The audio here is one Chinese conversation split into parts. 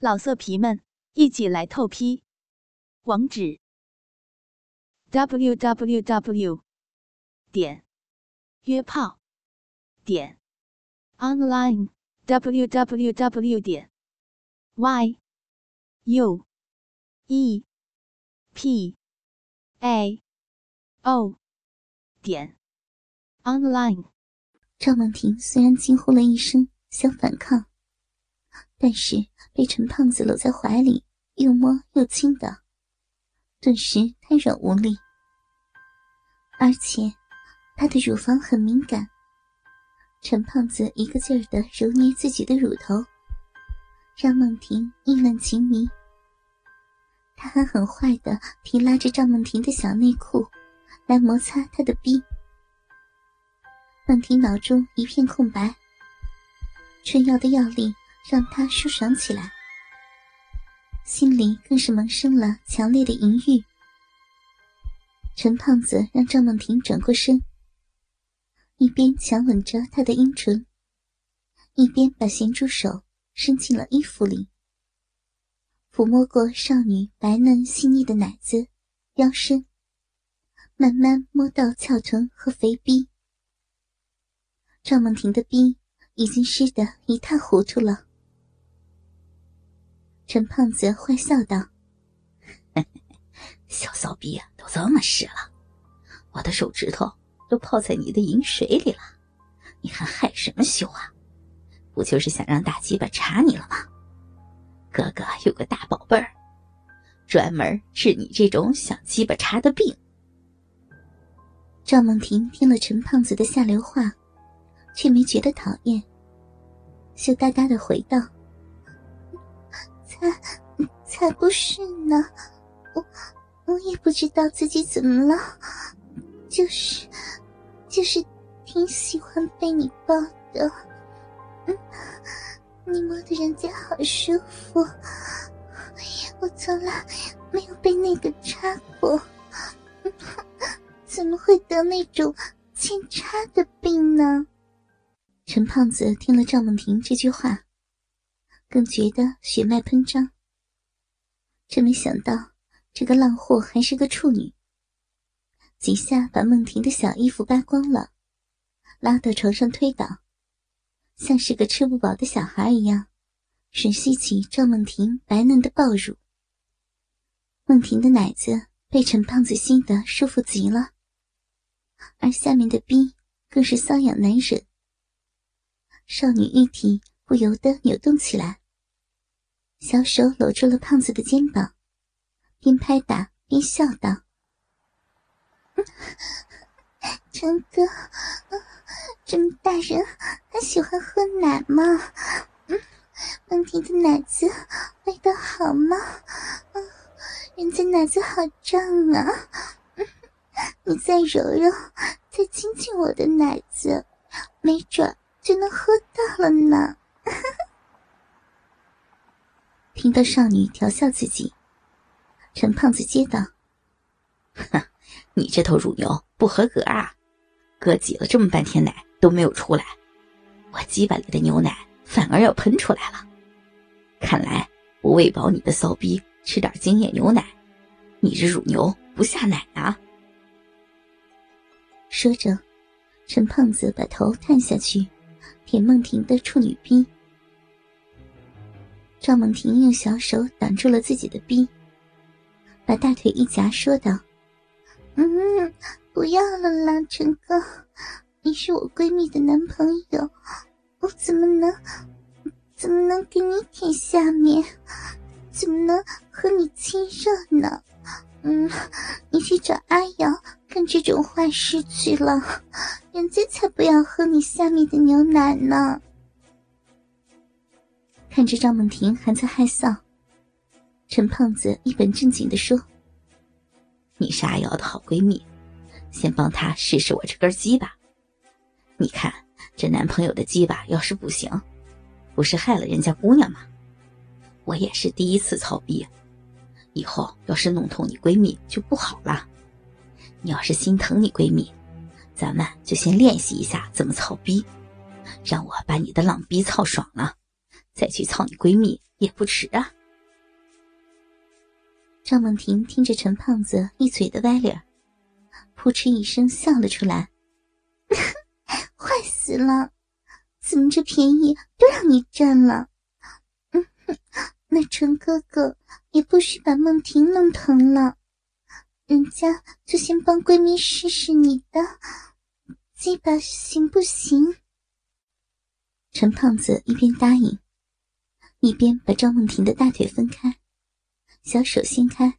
老色皮们，一起来透批！网址：w w w 点约炮点 online w w w 点 y u e p a o 点 online。赵梦婷虽然惊呼了一声，想反抗，但是被陈胖子搂在怀里，又摸又亲的，顿时瘫软无力。而且，她的乳房很敏感，陈胖子一个劲儿的揉捏自己的乳头，让梦婷意乱情迷。他还很坏的提拉着赵梦婷的小内裤，来摩擦她的逼。梦婷脑中一片空白，春药的药力让她舒爽起来，心里更是萌生了强烈的淫欲。陈胖子让赵梦婷转过身，一边强吻着她的阴唇，一边把咸猪手伸进了衣服里，抚摸过少女白嫩细腻的奶子、腰身，慢慢摸到翘臀和肥逼。赵梦婷的逼已经湿得一塌糊涂了。陈胖子坏笑道：“小骚逼啊，都这么湿了，我的手指头都泡在你的饮水里了，你还害什么羞啊？不就是想让大鸡巴插你了吗？哥哥有个大宝贝儿，专门治你这种想鸡巴插的病。”赵梦婷听了陈胖子的下流话。却没觉得讨厌，羞答答的回道：“才才不是呢，我我也不知道自己怎么了，就是就是挺喜欢被你抱的，嗯，你摸的人家好舒服，我从来没有被那个插过，怎么会得那种扦插的病呢？”陈胖子听了赵梦婷这句话，更觉得血脉喷张。真没想到这个浪货还是个处女，几下把梦婷的小衣服扒光了，拉到床上推倒，像是个吃不饱的小孩一样，吮吸起赵梦婷白嫩的抱乳。梦婷的奶子被陈胖子吸得舒服极了，而下面的逼更是瘙痒难忍。少女玉体不由得扭动起来，小手搂住了胖子的肩膀，边拍打边笑道：“陈哥，这么大人还喜欢喝奶吗？嗯，梦婷的奶子味道好吗？嗯，人家奶子好胀啊！你再揉揉，再亲亲我的奶子，没准。”就能喝到了呢！听到少女调笑自己，陈胖子接道：“哼，你这头乳牛不合格啊！哥挤了这么半天奶都没有出来，我鸡巴里的牛奶反而要喷出来了。看来我喂饱你的骚逼吃点精液牛奶，你这乳牛不下奶啊！”说着，陈胖子把头探下去。舔梦婷的处女逼，赵梦婷用小手挡住了自己的臂，把大腿一夹，说道：“嗯，不要了啦，陈哥，你是我闺蜜的男朋友，我怎么能怎么能给你舔下面？怎么能和你亲热呢？嗯，你去找阿瑶。”干这种坏事去了，人家才不要喝你下面的牛奶呢。看着赵梦婷还在害臊，陈胖子一本正经的说：“你是阿瑶的好闺蜜，先帮她试试我这根鸡巴。你看这男朋友的鸡巴要是不行，不是害了人家姑娘吗？我也是第一次操逼，以后要是弄痛你闺蜜就不好了。”你要是心疼你闺蜜，咱们就先练习一下怎么操逼，让我把你的浪逼操爽了，再去操你闺蜜也不迟啊。赵梦婷听着陈胖子一嘴的歪理儿，扑哧一声笑了出来，坏死了！怎么这便宜都让你占了？嗯哼，那陈哥哥也不许把梦婷弄疼了，人家就先帮闺蜜试试你的鸡巴行不行？陈胖子一边答应，一边把赵梦婷的大腿分开。小手掀开，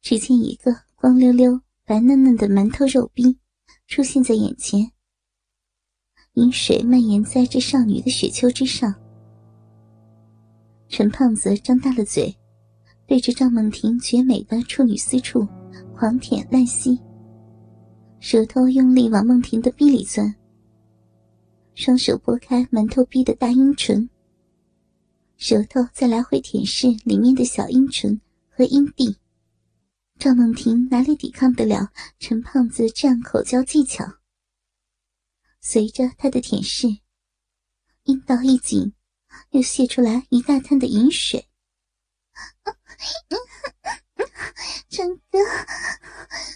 只见一个光溜溜、白嫩嫩的馒头肉逼出现在眼前。饮水蔓延在这少女的雪丘之上。陈胖子张大了嘴，对着赵梦婷绝美的处女私处狂舔滥吸，舌头用力往梦婷的逼里钻，双手拨开馒头逼的大阴唇。舌头在来回舔舐里面的小阴唇和阴蒂，赵梦婷哪里抵抗得了陈胖子这样口交技巧？随着他的舔舐，阴道一紧，又泄出来一大滩的饮水。陈哥，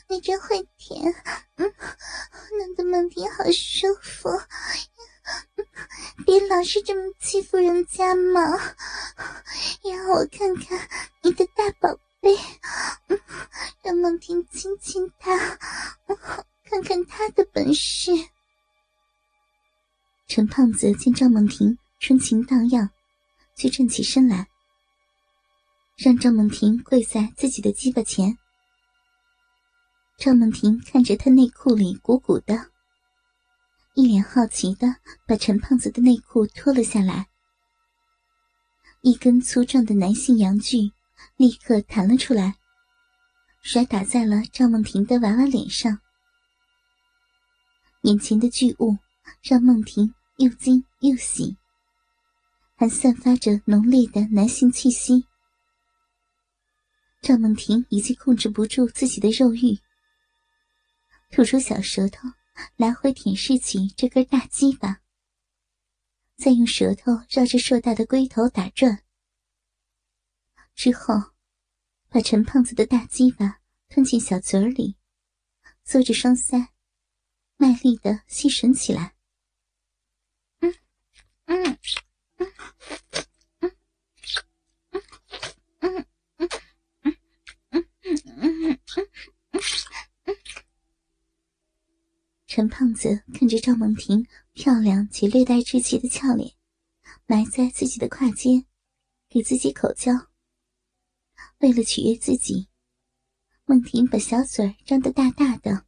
你真会舔，嗯，弄得梦婷好舒服。别老是这么欺负人家嘛！让我看看你的大宝贝，让梦婷亲亲他，看看他的本事。陈胖子见赵梦婷春情荡漾，就站起身来，让赵梦婷跪在自己的鸡巴前。赵梦婷看着他内裤里鼓鼓的。一脸好奇的把陈胖子的内裤脱了下来，一根粗壮的男性阳具立刻弹了出来，甩打在了赵梦婷的娃娃脸上。眼前的巨物让梦婷又惊又喜，还散发着浓烈的男性气息。赵梦婷已经控制不住自己的肉欲，吐出小舌头。来回舔舐起这根大鸡巴，再用舌头绕着硕大的龟头打转，之后把陈胖子的大鸡巴吞进小嘴里，嘬着双腮，卖力的吸吮起来。陈胖子看着赵梦婷漂亮且略带稚气的俏脸，埋在自己的胯间，给自己口交。为了取悦自己，梦婷把小嘴张得大大的，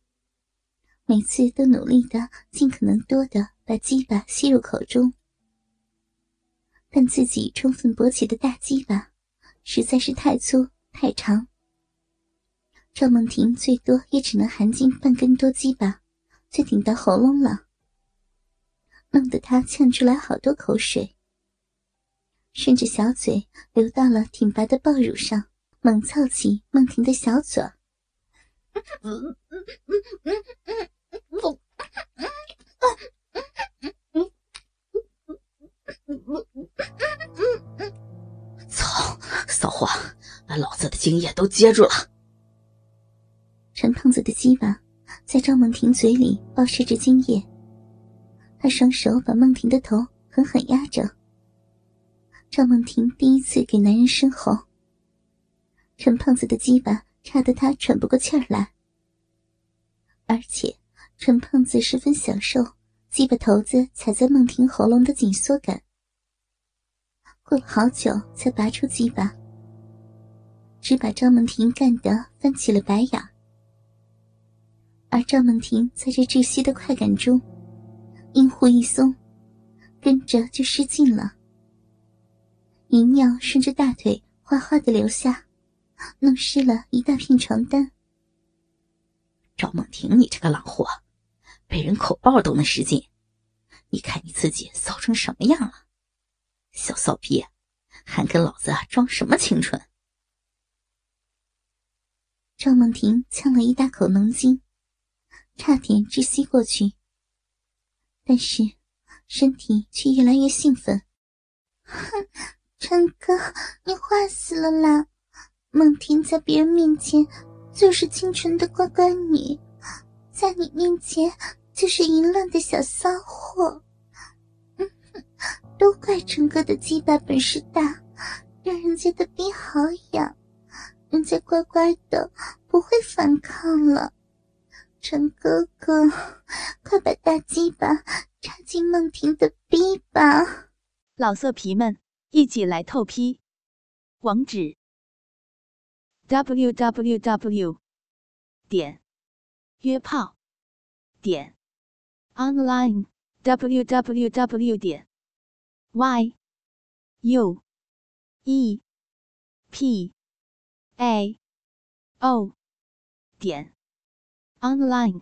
每次都努力的尽可能多的把鸡巴吸入口中。但自己充分勃起的大鸡巴实在是太粗太长，赵梦婷最多也只能含进半根多鸡巴。就顶到喉咙了，弄得他呛出来好多口水，顺着小嘴流到了挺拔的抱乳上，猛操起梦婷的小嘴。操！骚货，把老子的精液都接住了！陈胖子的鸡巴。在赵梦婷嘴里爆射着精液，他双手把梦婷的头狠狠压着。赵梦婷第一次给男人生喉，陈胖子的鸡巴插得他喘不过气儿来，而且陈胖子十分享受鸡巴头子踩在梦婷喉咙的紧缩感。过了好久才拔出鸡巴，只把赵梦婷干得翻起了白眼。而赵梦婷在这窒息的快感中，阴户一松，跟着就失禁了。银尿顺着大腿哗哗的流下，弄湿了一大片床单。赵梦婷，你这个浪货，被人口爆都能失禁，你看你自己骚成什么样了？小骚逼，还跟老子装什么清纯？赵梦婷呛了一大口浓精。差点窒息过去，但是身体却越来越兴奋。哼，陈哥，你坏死了啦！梦婷在别人面前就是清纯的乖乖女，在你面前就是淫乱的小骚货。嗯，都怪陈哥的鸡巴本事大，让人家的逼好痒，人家乖乖的不会反抗了。陈哥哥，快把大鸡巴插进梦婷的逼吧！老色皮们，一起来透批！网址：w w w 点约炮点 online w w w 点 y u e p a o 点 online。